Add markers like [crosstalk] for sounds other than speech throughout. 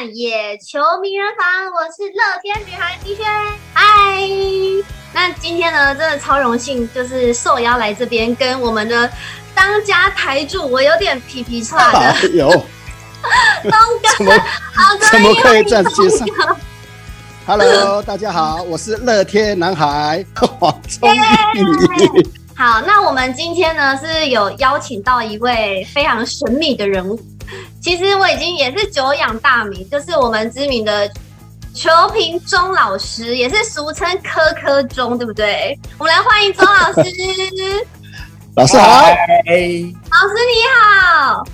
看野球名人房，我是乐天女孩倪轩。嗨，那今天呢，真的超荣幸，就是受邀来这边跟我们的当家台柱，我有点皮皮叉的，[laughs] 有东哥，怎么怎么可以这样介绍？Hello，大家好，我是乐天男孩黄忠义。好，那我们今天呢是有邀请到一位非常神秘的人物。[laughs] 其实我已经也是久仰大名，就是我们知名的球评钟老师，也是俗称科科钟，对不对？我们来欢迎钟老师。[laughs] 老师好，老师你好，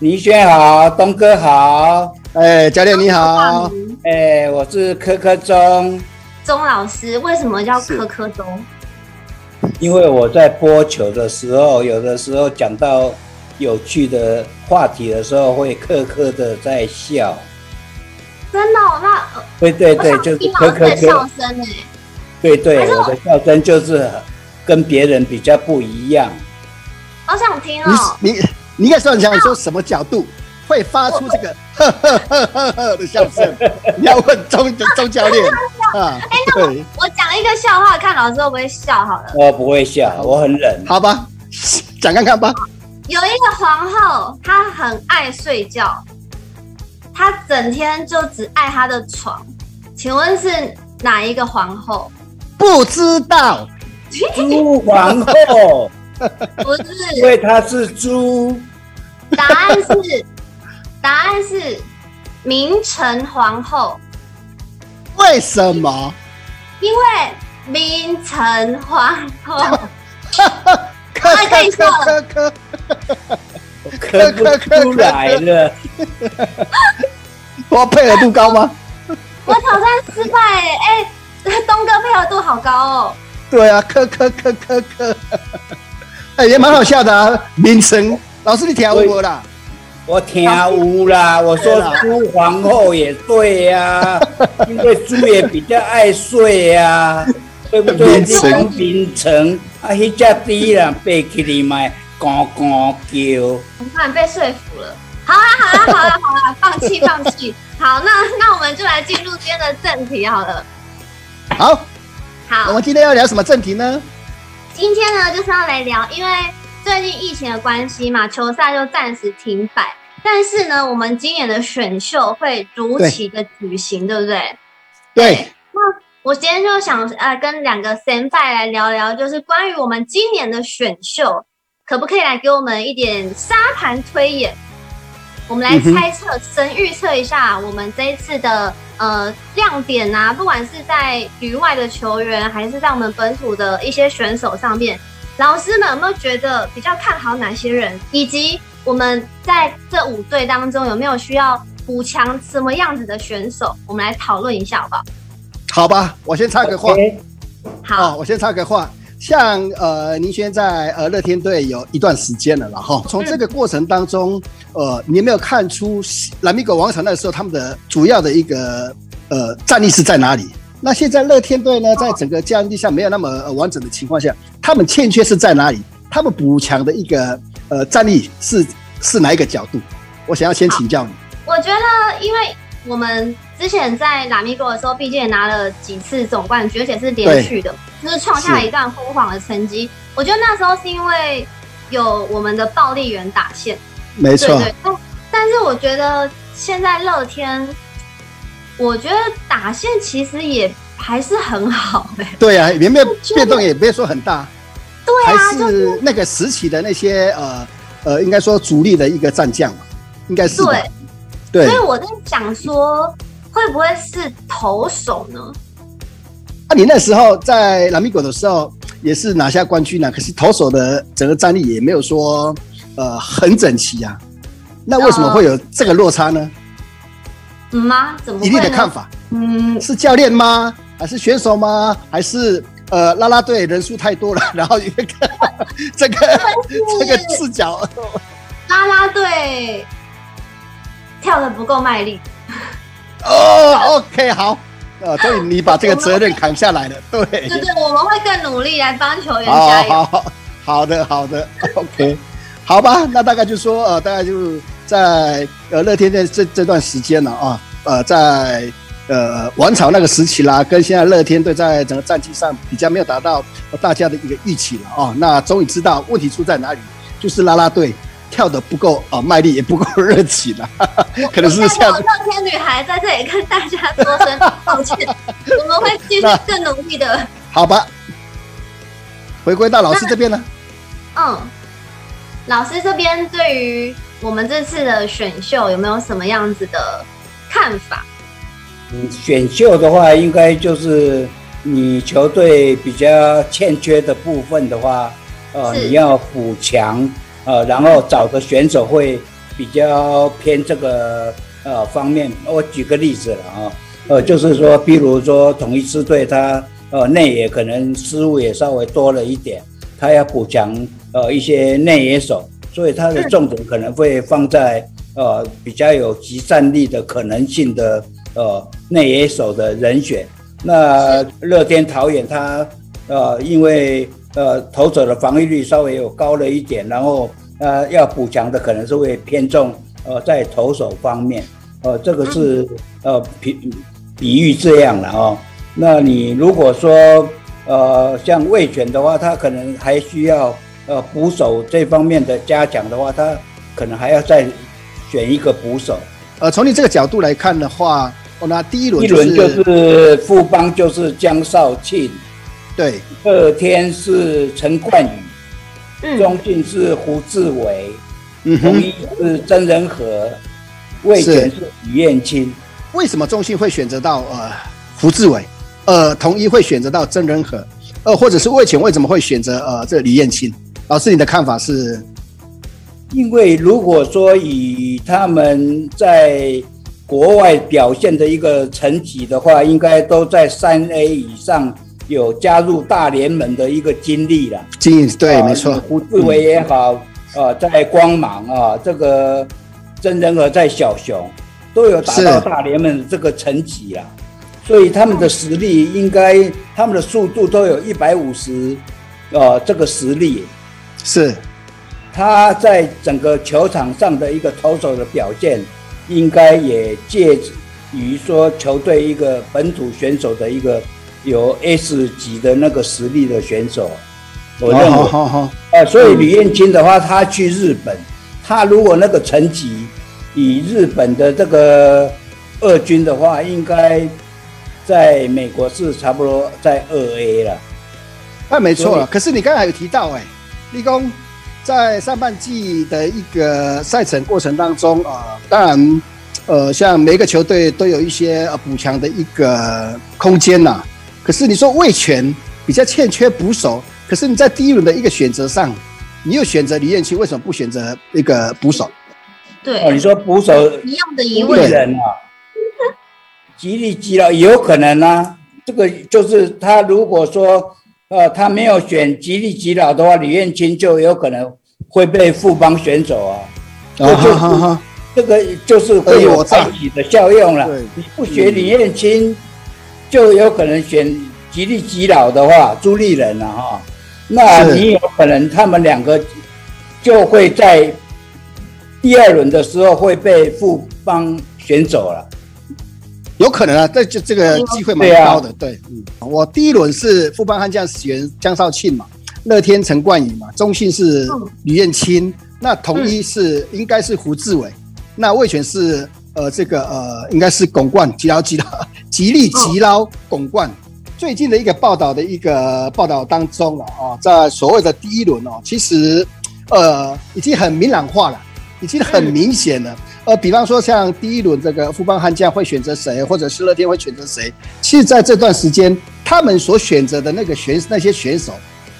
倪轩好，东哥好，哎，教练你好，哎，我是科科钟。钟老师为什么叫科科钟？因为我在播球的时候，有的时候讲到。有趣的话题的时候，会刻刻的在笑。真的、哦？那对对对，就是刻刻的笑声哎。对对，我的笑声就是跟别人比较不一样。好想听哦！你你你应该算讲，你说什么角度会发出这个呵呵呵呵呵的笑声？[laughs] 你要问钟钟教练啊？[laughs] 哎，那我我讲一个笑话，看老师会不会笑好了。我不会笑，我很冷。好吧，讲看看吧。有一个皇后，她很爱睡觉，她整天就只爱她的床。请问是哪一个皇后？不知道。猪皇后？[laughs] 不是，因为她是猪。答案是，答案是明成皇后。为什么？因为明成皇后。[laughs] 可可以笑了，咳不出来了。我配合度高吗？我挑战失败哎！东哥配合度好高哦。对啊，咳咳咳咳咳。哎，也蛮好笑的啊。名称，老师你跳舞啦？我跳舞啦。我说猪皇后也对呀，[laughs] 因为猪也比较爱睡呀。对不对？从冰城啊，一只猪啦，背起你买，呱呱叫。我看被说服了。好啊，好啊，好啊，好啊，放弃，放弃。好，那那我们就来进入今天的正题好了。好，好。我们今天要聊什么正题呢？今天呢，就是要来聊，因为最近疫情的关系嘛，球赛就暂时停摆。但是呢，我们今年的选秀会如期的举行，对，对不对？对。我今天就想呃跟两个先辈来聊聊，就是关于我们今年的选秀，可不可以来给我们一点沙盘推演？我们来猜测、神预测一下我们这一次的呃亮点啊，不管是在局外的球员，还是在我们本土的一些选手上面，老师们有没有觉得比较看好哪些人？以及我们在这五队当中有没有需要补强什么样子的选手？我们来讨论一下，好不好？好吧，我先插个话。Okay. 好，我先插个话。像呃，倪轩在呃乐天队有一段时间了，然后从这个过程当中，呃，你有没有看出蓝米狗王朝那时候他们的主要的一个呃战力是在哪里？那现在乐天队呢，在整个战力下没有那么完整的情况下，他们欠缺是在哪里？他们补强的一个呃战力是是哪一个角度？我想要先请教你。我觉得，因为我们。之前在拉米戈的时候，毕竟也拿了几次总冠军，而且是连续的，就是创下一段辉煌的成绩。我觉得那时候是因为有我们的暴力员打线，没错。对，但但是我觉得现在乐天，我觉得打线其实也还是很好哎、欸。对啊，也没有变动，也没有说很大。对啊，还是那个时期的那些呃呃，应该说主力的一个战将嘛，应该是对。对，所以我在想说。会不会是投手呢？啊，你那时候在拉米狗的时候也是拿下冠军呢，可是投手的整个战力也没有说呃很整齐啊。那为什么会有这个落差呢？嗯吗？怎么？以你的看法，嗯，是教练吗？还是选手吗？还是呃拉拉队人数太多了，[laughs] 然后一个 [laughs] 这个这个视角，拉拉队跳的不够卖力。哦，OK，好，呃，所以你把这个责任扛下来了，对，对对，我们会更努力来帮球员加油。好，好，好的，好的，OK，好吧，那大概就说，呃，大概就在呃乐天的这这段时间了啊，呃在呃王朝那个时期啦，跟现在乐天队在整个战绩上比较没有达到大家的一个预期了啊。那终于知道问题出在哪里，就是拉拉队跳的不够啊卖力，也不够热情了，可能是像乐天女孩在这里跟大家说声抱歉，我们会继续更努力的。好吧，回归到老师这边呢？嗯，老师这边对于我们这次的选秀有没有什么样子的看法？嗯，选秀的话，应该就是你球队比较欠缺的部分的话，呃，你要补强，呃，然后找的选手会比较偏这个呃方面。我举个例子了啊，呃，就是说，比如说统一支队，他呃内野可能失误也稍微多了一点，他要补强。呃，一些内野手，所以他的重点可能会放在呃比较有集战力的可能性的呃内野手的人选。那乐天桃园他呃因为呃投手的防御率稍微有高了一点，然后呃要补强的可能是会偏重呃在投手方面。呃，这个是呃比比喻这样了哦。那你如果说呃像魏权的话，他可能还需要。呃，捕手这方面的加强的话，他可能还要再选一个捕手。呃，从你这个角度来看的话，哦，那第一轮、就是、一轮就是富邦就是江少庆，对，乐天是陈冠宇，中信是胡志伟，嗯，统一是曾仁和，魏全是李彦青。为什么中信会选择到呃胡志伟？呃，统一会选择到曾仁和？呃，或者是魏全为什么会选择呃这李彦青？老师，你的看法是？因为如果说以他们在国外表现的一个成绩的话，应该都在三 A 以上，有加入大联盟的一个经历了。经历对，没错。胡志伟也好，呃，在光芒啊，这个曾仁和在小熊都有达到大联盟的这个成绩啊，所以他们的实力应该，他们的速度都有一百五十，呃，这个实力。是，他在整个球场上的一个投手的表现，应该也介于说球队一个本土选手的一个有 S 级的那个实力的选手。我认为，好好好，呃，所以吕彦青的话，他去日本，他如果那个成绩以日本的这个二军的话，应该在美国是差不多在二 A 了。那没错了，可是你刚才有提到哎、欸。立功在上半季的一个赛程过程当中啊、呃，当然，呃，像每个球队都有一些呃补强的一个空间呐。可是你说味全比较欠缺捕手，可是你在第一轮的一个选择上，你又选择李彦青，为什么不选择一个捕手？对，哦，你说捕手一样的疑问人啊，吉利吉劳有可能啊，这个就是他如果说。呃，他没有选吉利吉劳的话，李彦青就有可能会被富邦选走啊。啊哈哈哈，这个就是会有自己的效用了。你不选李彦青，就有可能选吉利吉老的话，朱立人了哈。那你有可能他们两个就会在第二轮的时候会被富邦选走了。有可能啊，这就这个机会蛮高的。对，嗯，我第一轮是富邦悍将选江少庆嘛，乐天陈冠宇嘛，中信是吕彦青，那统一是应该是胡志伟，那魏全是呃这个呃应该是巩冠吉劳吉劳吉利吉劳巩冠。最近的一个报道的一个报道当中啊，啊，在所谓的第一轮哦，其实呃已经很明朗化了，已经很明显了。呃，比方说像第一轮这个富邦悍将会选择谁，或者是乐天会选择谁？其实在这段时间，他们所选择的那个选那些选手，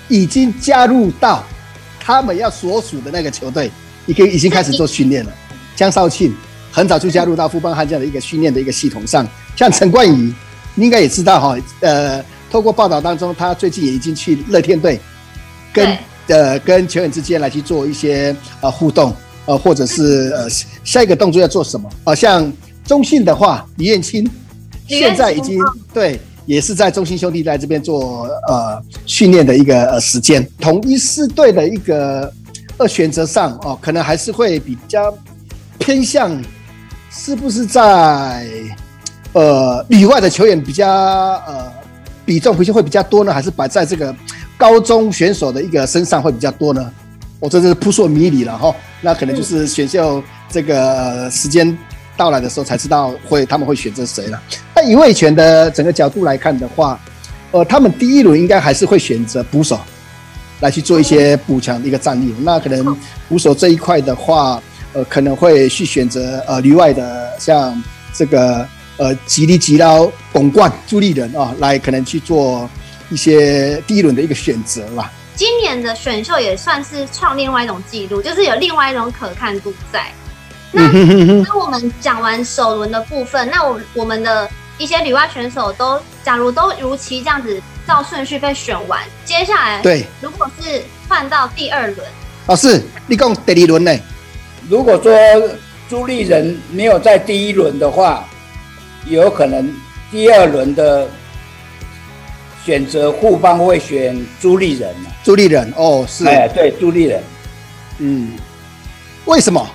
已经加入到他们要所属的那个球队，已经已经开始做训练了。江少庆很早就加入到富邦悍将的一个训练的一个系统上，像陈冠宇，你应该也知道哈，呃，透过报道当中，他最近也已经去乐天队，跟呃跟球员之间来去做一些呃互动。呃，或者是呃，下一个动作要做什么？好、呃、像中信的话，李彦青现在已经对，也是在中信兄弟在这边做呃训练的一个呃时间。同一四队的一个二选择上哦、呃，可能还是会比较偏向，是不是在呃里外的球员比较呃比重不是会比较多呢，还是摆在这个高中选手的一个身上会比较多呢？我这是扑朔迷离了哈。那可能就是选秀这个时间到来的时候才知道会他们会选择谁了。那以味全的整个角度来看的话，呃，他们第一轮应该还是会选择捕手来去做一些补强的一个战力。那可能捕手这一块的话，呃，可能会去选择呃旅外的像这个呃吉力吉捞巩冠朱立人啊，来可能去做一些第一轮的一个选择吧。今年的选秀也算是创另外一种记录，就是有另外一种可看度在。[laughs] 那那我们讲完首轮的部分，那我我们的一些旅外选手都，假如都如期这样子照顺序被选完，接下来对，如果是换到第二轮，哦，是你讲第二轮呢？如果说朱立人没有在第一轮的话，有可能第二轮的。选择互帮会选朱立人，朱立人哦，是哎，对，朱立人，嗯，为什么？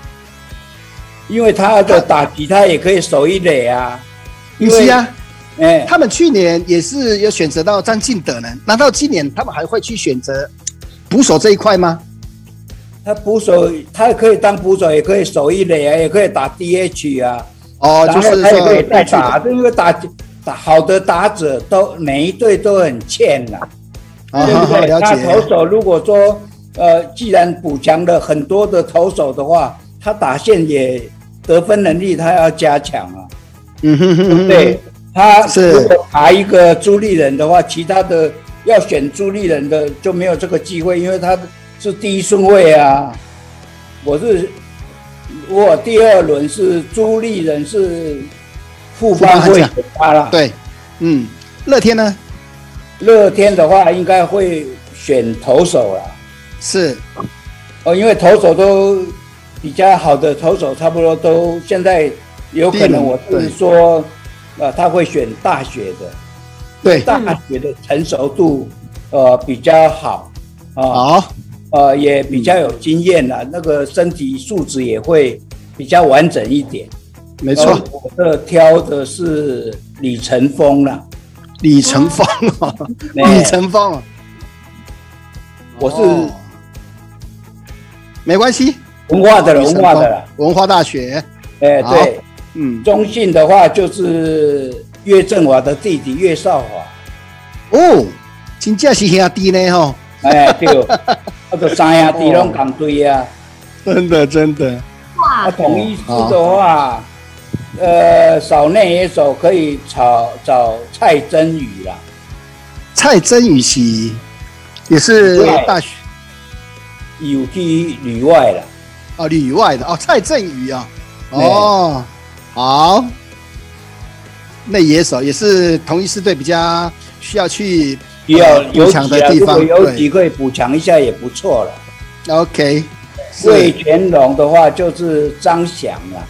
因为他的打击，他也可以守一垒啊。不是啊，哎，他们去年也是有选择到张进德呢，难道今年他们还会去选择捕手这一块吗？他捕手，他也可以当捕手，也可以守一垒啊，也可以打 DH 啊。哦，就是他也可以代打，因为打。打好的打者都每一队都很欠呐，啊、对不对？那、啊、投手如果说呃，既然补强了很多的投手的话，他打线也得分能力他要加强啊。嗯哼哼，哼，对，他如果打一个朱立人的话，其他的要选朱立人的就没有这个机会，因为他是第一顺位啊。我是我第二轮是朱立人是。富邦会选他了，对，嗯，乐天呢？乐天的话应该会选投手了，是，哦，因为投手都比较好的投手，差不多都现在有可能，我是说，呃，他会选大学的，对，大学的成熟度呃比较好，啊，好，呃，也比较有经验了，那个身体素质也会比较完整一点。没错，我这挑的是李成峰了。李成峰啊，李成峰，我是没关系，文化的了，文化的了，文化大学。哎，对，嗯，中信的话就是岳振华的弟弟岳少华。哦，真正是兄弟呢哈。哎，对，[laughs] 那个三兄弟拢共队啊，真的真的。哇，同一狮的话。呃，少内野手可以找找蔡真宇啦。蔡真宇是也是大学。有去旅外了哦，旅外的哦，蔡振宇啊，哦，好，那野手也是同一支队比较需要去比较补强的地方，有机会补强一下也不错了。OK，魏全龙的话就是张翔了。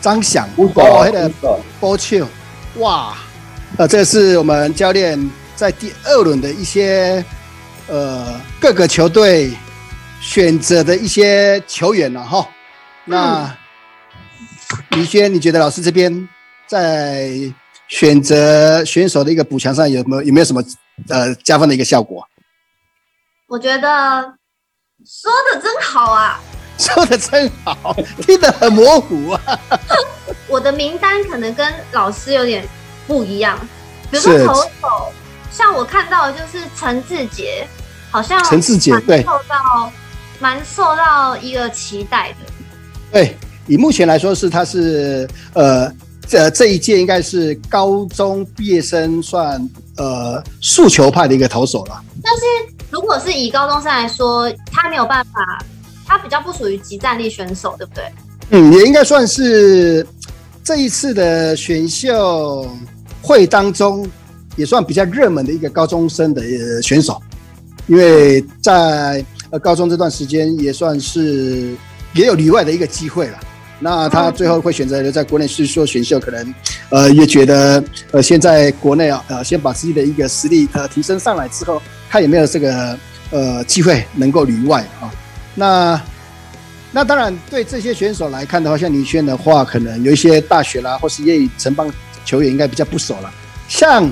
张翔，哦，那个波球，哇，呃，这是我们教练在第二轮的一些呃各个球队选择的一些球员了哈。那李轩，你觉得老师这边在选择选手的一个补强上有没有有没有什么呃加分的一个效果？我觉得说的真好啊。[laughs] 说的真好，听得很模糊啊。[laughs] 我的名单可能跟老师有点不一样，比如说投手，像我看到的就是陈志杰，好像陈志杰对受到蛮受到一个期待的。对，以目前来说是他是呃这这一届应该是高中毕业生算呃速球派的一个投手了。但是如果是以高中生来说，他没有办法。他比较不属于即战力选手，对不对？嗯，也应该算是这一次的选秀会当中，也算比较热门的一个高中生的选手，因为在呃高中这段时间也算是也有里外的一个机会了。那他最后会选择留在国内去做选秀，可能呃也觉得呃现在国内啊呃先把自己的一个实力呃提升上来之后，看有没有这个呃机会能够旅外啊。那那当然，对这些选手来看的话，像李轩的话，可能有一些大学啦，或是业余城邦球员应该比较不熟了。像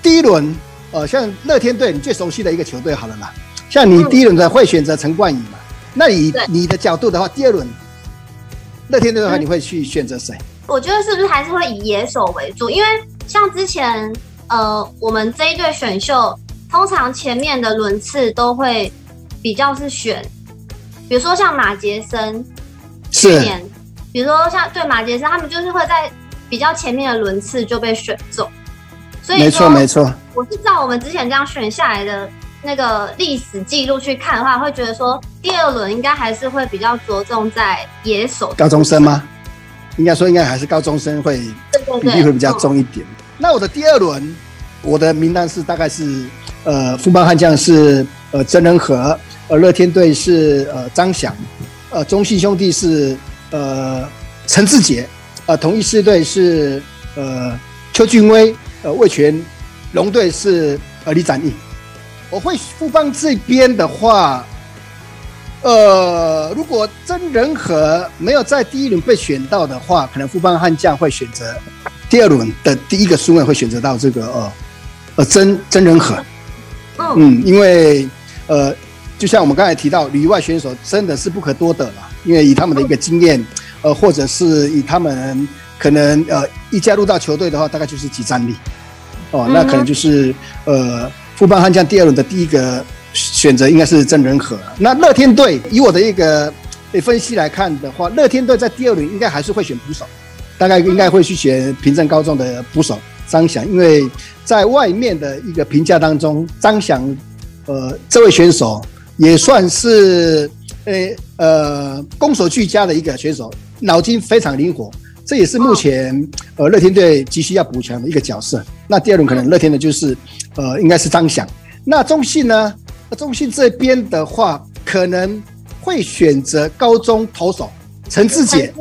第一轮，呃，像乐天队，你最熟悉的一个球队好了啦。像你第一轮的会选择陈冠宇嘛？那以你的角度的话，第二轮乐天队的话，你会去选择谁？我觉得是不是还是会以野手为主？因为像之前，呃，我们这一队选秀，通常前面的轮次都会比较是选，比如说像马杰森，去年，比如说像对马杰森，他们就是会在比较前面的轮次就被选中。所以没错没错，我是照我们之前这样选下来的那个历史记录去看的话，会觉得说第二轮应该还是会比较着重在野手。高中生吗？应该说应该还是高中生会比例会比较重一点。那我的第二轮，我的名单是大概是呃富邦悍将是呃曾仁和，呃乐天队是呃张翔，呃中信兄弟是呃陈志杰，呃同一狮队是呃邱俊威，呃魏全龙队是呃李展毅。我会富邦这边的话。呃，如果真人和没有在第一轮被选到的话，可能富邦悍将会选择第二轮的第一个顺位会选择到这个呃呃真真人和。嗯，因为呃，就像我们刚才提到，旅外选手真的是不可多得了，因为以他们的一个经验，呃，或者是以他们可能呃一加入到球队的话，大概就是几战力。哦，那可能就是呃富邦悍将第二轮的第一个。选择应该是郑仁和。那乐天队以我的一个分析来看的话，乐天队在第二轮应该还是会选捕手，大概应该会去选平镇高中的捕手张翔，因为在外面的一个评价当中，张翔呃这位选手也算是呃呃攻守俱佳的一个选手，脑筋非常灵活，这也是目前呃乐天队急需要补强的一个角色。那第二轮可能乐天的就是呃应该是张翔，那中信呢？中信这边的话，可能会选择高中投手。陈志杰，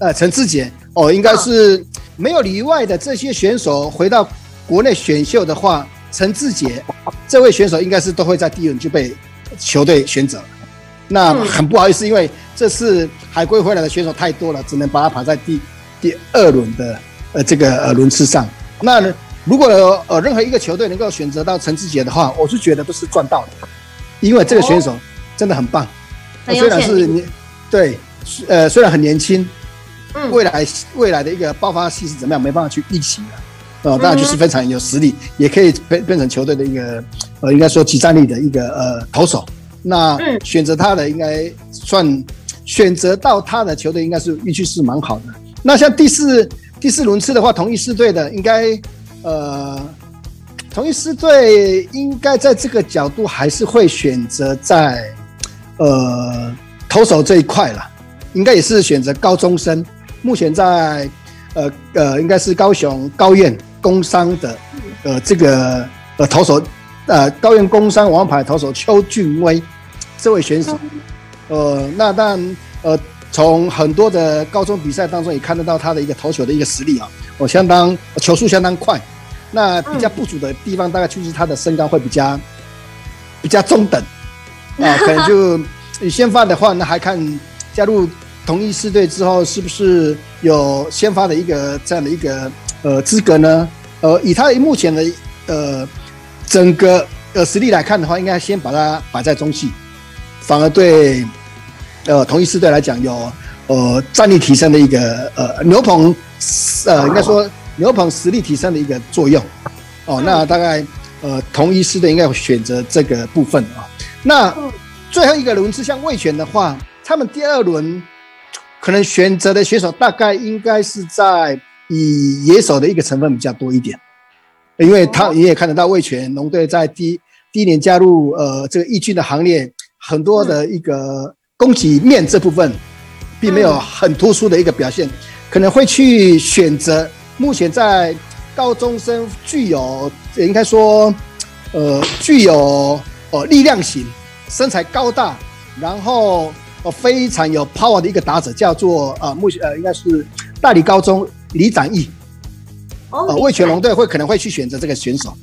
呃，陈志杰。哦，应该是没有例外的这些选手回到国内选秀的话，陈志杰这位选手应该是都会在第一轮就被球队选择。那很不好意思，因为这次海归回来的选手太多了，只能把他排在第第二轮的呃这个呃轮次上。那呢？如果呃任何一个球队能够选择到陈志杰的话，我是觉得都是赚到的，因为这个选手真的很棒。哦、虽然是年对，呃虽然很年轻，嗯，未来未来的一个爆发性是怎么样，没办法去预期的。呃，当然就是非常有实力，嗯、也可以变变成球队的一个呃应该说集战力的一个呃投手。那选择他的应该算选择到他的球队应该是运气是蛮好的。那像第四第四轮次的话，同一师队的应该。呃，同一师队应该在这个角度还是会选择在呃投手这一块了，应该也是选择高中生。目前在呃呃，应该是高雄高院工商的呃这个呃投手呃高苑工商王牌投手邱俊威这位选手。呃，那当然呃，从很多的高中比赛当中也看得到他的一个投球的一个实力啊。我相当球速相当快，那比较不足的地方大概就是他的身高会比较比较中等 [laughs] 啊，可能就你先发的话，那还看加入同一四队之后是不是有先发的一个这样的一个呃资格呢？呃，以他目前的呃整个呃实力来看的话，应该先把他摆在中戏，反而对呃同一狮队来讲有呃战力提升的一个呃牛棚。呃，应该说牛棚实力提升的一个作用，哦，那大概呃，同一狮队应该会选择这个部分啊、哦。那最后一个轮次像味全的话，他们第二轮可能选择的选手大概应该是在以野手的一个成分比较多一点，因为他你也看得到魏权龙队在第第一年加入呃这个义军的行列，很多的一个攻击面这部分并没有很突出的一个表现。可能会去选择目前在高中生具有，应该说，呃，具有呃力量型、身材高大，然后呃非常有 power 的一个打者，叫做呃目前呃应该是大理高中李展毅。呃，魏全龙队会可能会去选择这个选手，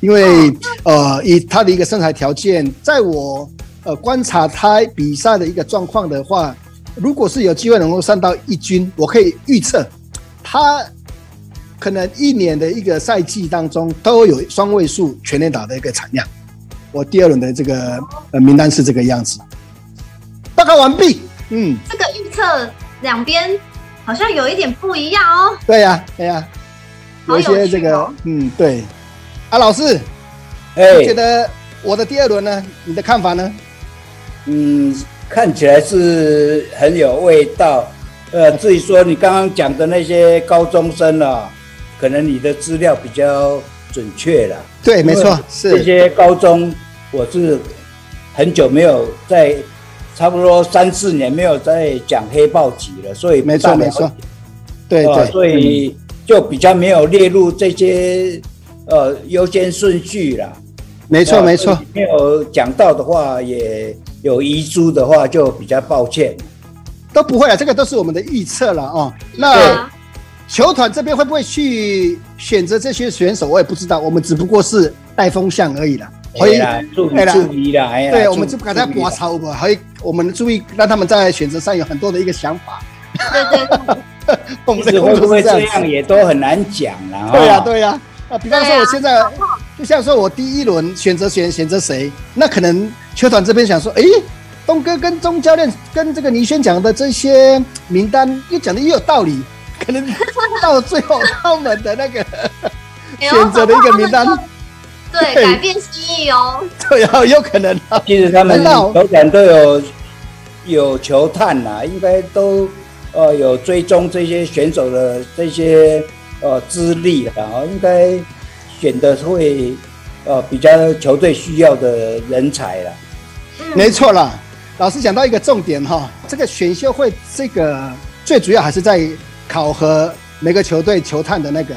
因为呃以他的一个身材条件，在我呃观察他比赛的一个状况的话。如果是有机会能够上到一军，我可以预测，他可能一年的一个赛季当中都有双位数全垒打的一个产量。我第二轮的这个呃名单是这个样子。报告完毕。嗯，这个预测两边好像有一点不一样哦。对呀、啊，对呀、啊，有一些这个、哦、嗯对。啊，老师，哎，你觉得我的第二轮呢？你的看法呢？嗯，看起来是很有味道。呃，至于说你刚刚讲的那些高中生啊，可能你的资料比较准确了。对，没错，是这些高中，我是很久没有在，差不多三四年没有在讲黑豹级了，所以没错没错，对对，所以就比较没有列入这些呃优先顺序了。没错没错，没有讲到的话，也有遗珠的话，就比较抱歉。都不会了，这个都是我们的预测了哦。那球团这边会不会去选择这些选手？我也不知道，我们只不过是带风向而已啦。可以啦，注意注意啦，对，我们就不敢再拔草不？还我们注意让他们在选择上有很多的一个想法。对对对，[laughs] 我们会不会这样也都很难讲了。对呀对呀，啊，比方说我现在就像说我第一轮选择选选择谁，那可能球团这边想说，哎。东哥跟钟教练跟这个倪轩讲的这些名单，又讲的又有道理，[laughs] 可能到最后他们的那个选择的一个名单，对，改变心意哦。[laughs] 对啊，有可能啊。其实他们球团都有有球探呐，应该都呃有追踪这些选手的这些呃资历的啊，应该选的会呃比较球队需要的人才了。没错啦。老师讲到一个重点哈，这个选秀会这个最主要还是在考核每个球队球探的那个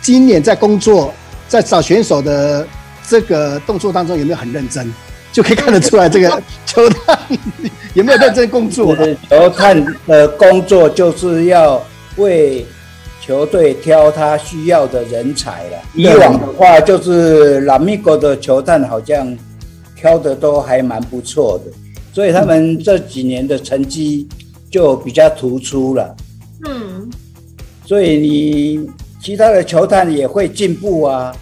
今年在工作在找选手的这个动作当中有没有很认真，就可以看得出来这个 [laughs] 球探 [laughs] 有没有认真工作。球探的工作就是要为球队挑他需要的人才了。以往的话，就是拉米戈的球探好像挑的都还蛮不错的。所以他们这几年的成绩就比较突出了。嗯，所以你其他的球探也会进步啊，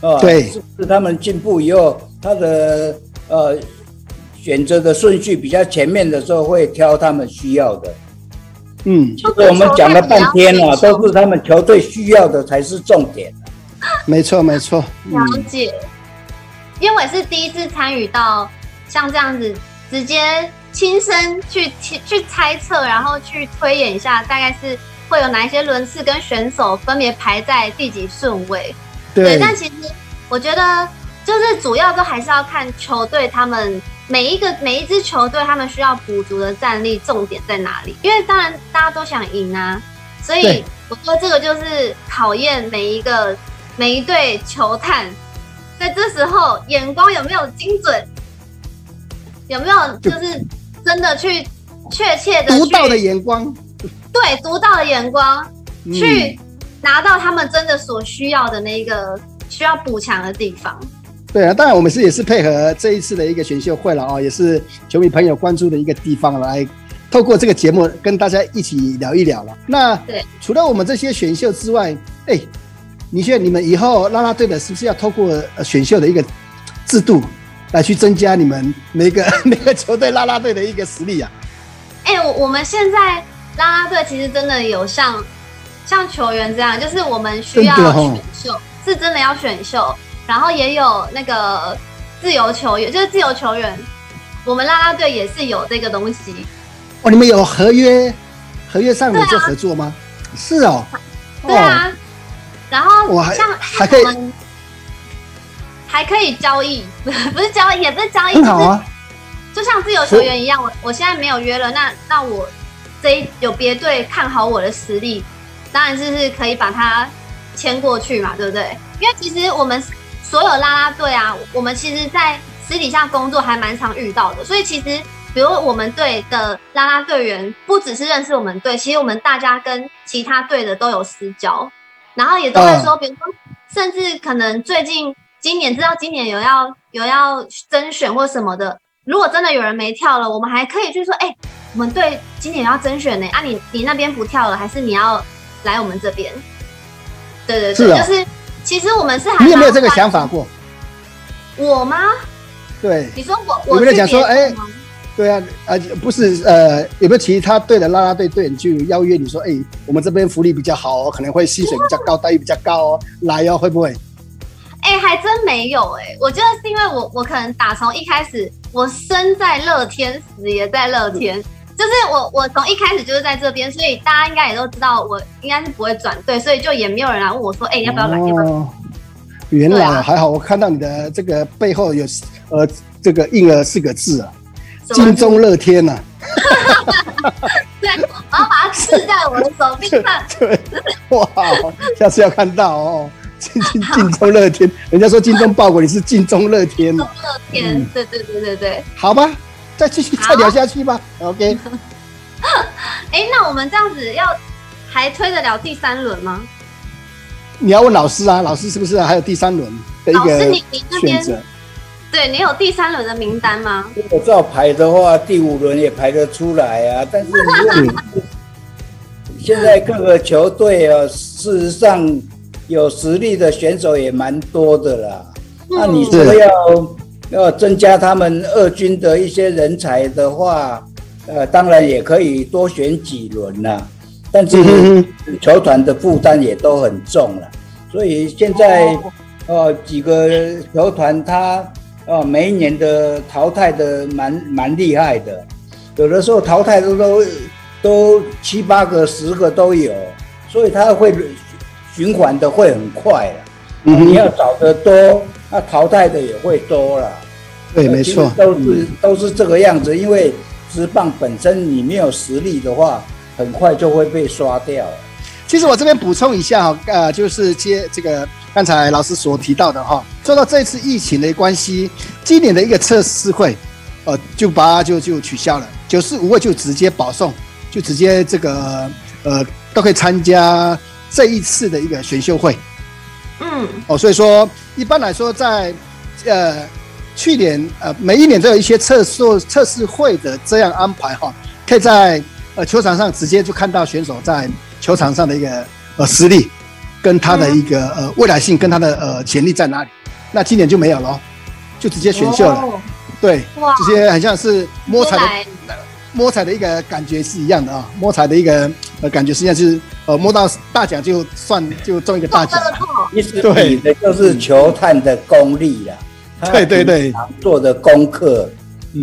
啊，对，是他们进步以后，他的呃选择的顺序比较前面的时候，会挑他们需要的。嗯，其实我们讲了半天了，都是他们球队需要的才是重点。没错，没错。了解，因为是第一次参与到像这样子。直接亲身去去猜测，然后去推演一下，大概是会有哪一些轮次跟选手分别排在第几顺位。对，对，但其实我觉得，就是主要都还是要看球队他们每一个每一支球队他们需要补足的战力重点在哪里。因为当然大家都想赢啊，所以我说这个就是考验每一个每一队球探在这时候眼光有没有精准。有没有就是真的去确切的独到的眼光？对，独到的眼光去拿到他们真的所需要的那一个需要补强的地方。对啊，当然我们是也是配合这一次的一个选秀会了啊，也是球迷朋友关注的一个地方来透过这个节目跟大家一起聊一聊了。那对，除了我们这些选秀之外，哎，你觉得你们以后啦啦队的是不是要透过选秀的一个制度？来去增加你们每个 [laughs] 每个球队啦啦队的一个实力啊！哎、欸，我我们现在啦啦队其实真的有像像球员这样，就是我们需要选秀，哦、是真的要选秀，然后也有那个自由球员，就是自由球员，我们啦啦队也是有这个东西。哦，你们有合约合约上有做合作吗？啊、是哦，对啊，然后我还像还可以。还可以交易，[laughs] 不是交易，也不是交易，就是就像自由球员一样。我我现在没有约了，那那我这一有别队看好我的实力，当然就是可以把他签过去嘛，对不对？因为其实我们所有啦啦队啊，我们其实，在私底下工作还蛮常遇到的。所以其实，比如我们队的啦啦队员，不只是认识我们队，其实我们大家跟其他队的都有私交，然后也都会说，比如说，甚至可能最近。今年知道今年有要有要甄选或什么的，如果真的有人没跳了，我们还可以去说，哎、欸，我们队今年要甄选呢，啊你，你你那边不跳了，还是你要来我们这边？对对对，就是其实我们是还你有没有这个想法过？我吗？对，你说我我有没有讲说哎？对啊，呃，不是，呃，有没有其他队的啦啦队队员去邀约你说，哎，我们这边福利比较好哦，可能会薪水比较高，待遇比较高哦，来哦，会不会？哎，还真没有哎，我觉得是因为我我可能打从一开始，我生在乐天，死也在乐天，就是我我从一开始就是在这边，所以大家应该也都知道我应该是不会转队，所以就也没有人来问我说，哎，要不要来？哦，原来还好，我看到你的这个背后有呃这个印了四个字啊。金钟乐天呐、啊！[laughs] 对，我要把它刺在我的手臂上。[laughs] 对，哇，下次要看到哦，金金金钟乐天，人家说金钟报国，你是金钟乐天。乐天，嗯、对对对对对。好吧，再继续再聊下去吧。OK。哎、欸，那我们这样子要还推得了第三轮吗？你要问老师啊，老师是不是还有第三轮的一个选择？对，你有第三轮的名单吗？如果照排的话，第五轮也排得出来啊。但是你 [laughs] 现在各个球队啊，事实上有实力的选手也蛮多的啦。那你说要要增加他们二军的一些人才的话，呃，当然也可以多选几轮啦。但是球团的负担也都很重了，所以现在呃几个球团他。呃，每一年的淘汰的蛮蛮厉害的，有的时候淘汰的都都七八个、十个都有，所以他会循环的会很快了。嗯，你要找的多，那淘汰的也会多了。对，没错，都是都是这个样子。因为职棒本身你没有实力的话，很快就会被刷掉。其实我这边补充一下哈，呃，就是接这个。刚才老师所提到的哈，受到这次疫情的关系，今年的一个测试会，呃，就把它就就取消了，九十五位就直接保送，就直接这个呃都可以参加这一次的一个选秀会。嗯，哦，所以说一般来说在，在呃去年呃每一年都有一些测试测试会的这样安排哈，可以在呃球场上直接就看到选手在球场上的一个呃实力。跟他的一个呃未来性跟他的呃潜力在哪里？那今年就没有了，就直接选秀了。哦、对，这些很像是摸彩的摸彩的一个感觉是一样的啊，摸彩的一个呃感觉实际上就是呃摸到大奖就算就中一个大奖。意思对的就是球探的功力了，对对对，做的功课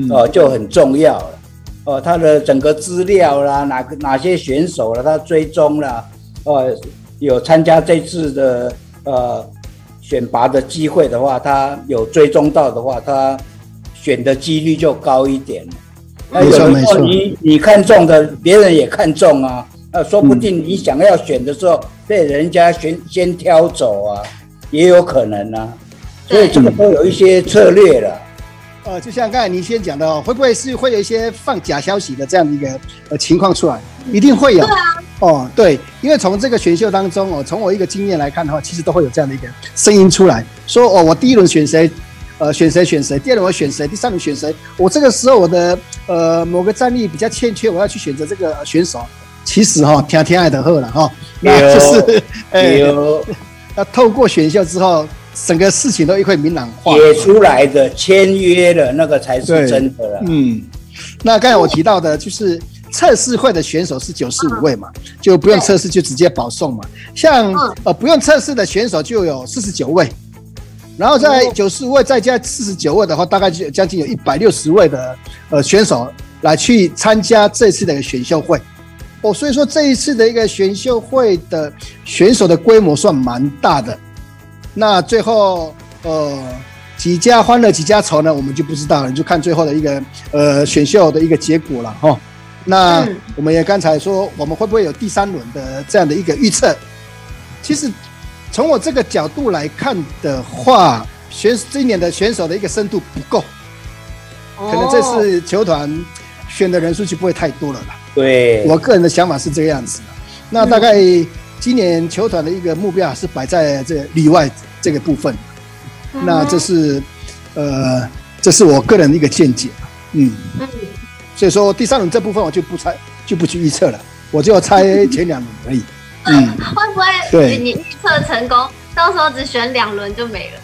哦就很重要了哦，他的整个资料啦，哪个哪些选手了，他追踪了呃。有参加这次的呃选拔的机会的话，他有追踪到的话，他选的几率就高一点。那有的时候你你看中的，别人也看中啊，那说不定你想要选的时候被人家先先挑走啊，也有可能啊。所以这个都有一些策略了。呃，就像刚才您先讲的哦，会不会是会有一些放假消息的这样的一个呃情况出来？一定会有。对啊。哦，对，因为从这个选秀当中哦，从我一个经验来看的话，其实都会有这样的一个声音出来，说哦，我第一轮选谁，呃，选谁选谁，第二轮我选谁，第三轮选谁，我这个时候我的呃某个战力比较欠缺，我要去选择这个选手。其实哈、哦，听听爱的贺了哈，那就是 [laughs] 哎，那透过选秀之后，整个事情都一会明朗化，写出来的签约的那个才是真的了。嗯，那刚才我提到的就是。测试会的选手是九十五位嘛，就不用测试就直接保送嘛。像呃不用测试的选手就有四十九位，然后在九十五位再加四十九位的话，大概就将近有一百六十位的呃选手来去参加这次的一个选秀会。哦，所以说这一次的一个选秀会的选手的规模算蛮大的。那最后呃几家欢乐几家愁呢？我们就不知道了，你就看最后的一个呃选秀的一个结果了哈。那我们也刚才说，我们会不会有第三轮的这样的一个预测？其实从我这个角度来看的话，选今年的选手的一个深度不够，可能这次球团选的人数就不会太多了啦。对，我个人的想法是这个样子的。那大概今年球团的一个目标是摆在这里外这个部分。那这是呃，这是我个人的一个见解。嗯。所以说第三轮这部分我就不猜，就不去预测了，我就要猜前两轮而已。嗯，[laughs] 会不会对你预测成功，到时候只选两轮就没了？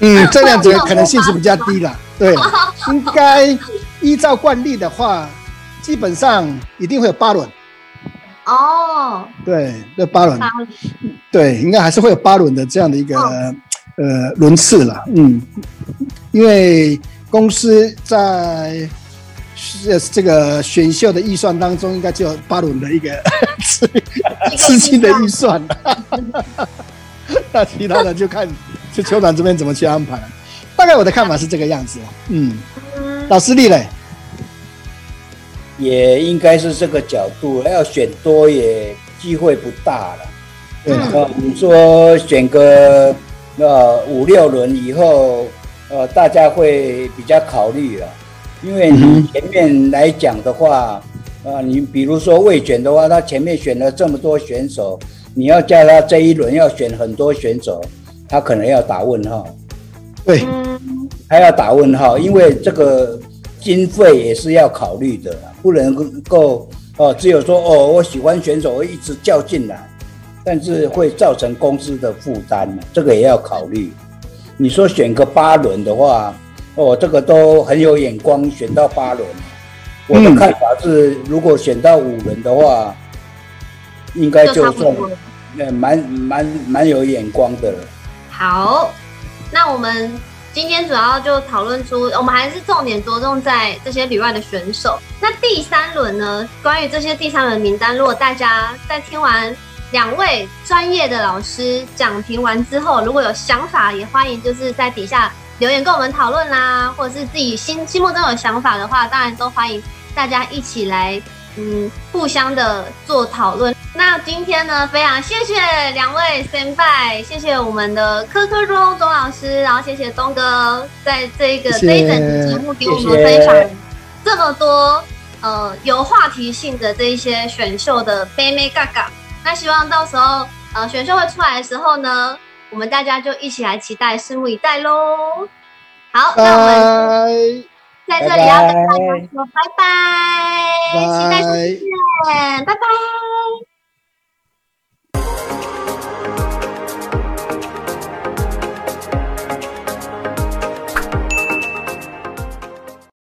嗯，[laughs] 这样子可能性是比较低了。对，[laughs] 应该依照惯例的话，基本上一定会有八轮。哦，对，那八轮，八轮对，应该还是会有八轮的这样的一个、哦、呃轮次了。嗯，因为公司在这个选秀的预算当中，应该就有八轮的一个资金的预算。[laughs] 那其他的就看就球团这边怎么去安排。大概我的看法是这个样子。嗯，老师你嘞？也应该是这个角度，要选多也机会不大了。对啊，你说选个呃五六轮以后，呃，大家会比较考虑了，因为你前面来讲的话，啊、呃，你比如说未选的话，他前面选了这么多选手，你要叫他这一轮要选很多选手，他可能要打问号。对，他要打问号，因为这个。经费也是要考虑的，不能够哦，只有说哦，我喜欢选手，我一直叫进来，但是会造成公司的负担，这个也要考虑。你说选个八轮的话，哦，这个都很有眼光，选到八轮。我的看法是，如果选到五轮的话，应该就算呃蛮蛮蛮有眼光的了。好，那我们。今天主要就讨论出，我们还是重点着重在这些旅外的选手。那第三轮呢？关于这些第三轮名单，如果大家在听完两位专业的老师讲评完之后，如果有想法，也欢迎就是在底下留言跟我们讨论啦，或者是自己心心目中有想法的话，当然都欢迎大家一起来，嗯，互相的做讨论。那今天呢，非常谢谢两位先辈，谢谢我们的科科钟钟老师，然后谢谢东哥在这个这一整期节目给我们分享这么多呃有话题性的这一些选秀的妹妹嘎嘎。那希望到时候呃选秀会出来的时候呢，我们大家就一起来期待，拭目以待喽。好，那我们在这里要跟大家说拜拜，期待再见，拜拜。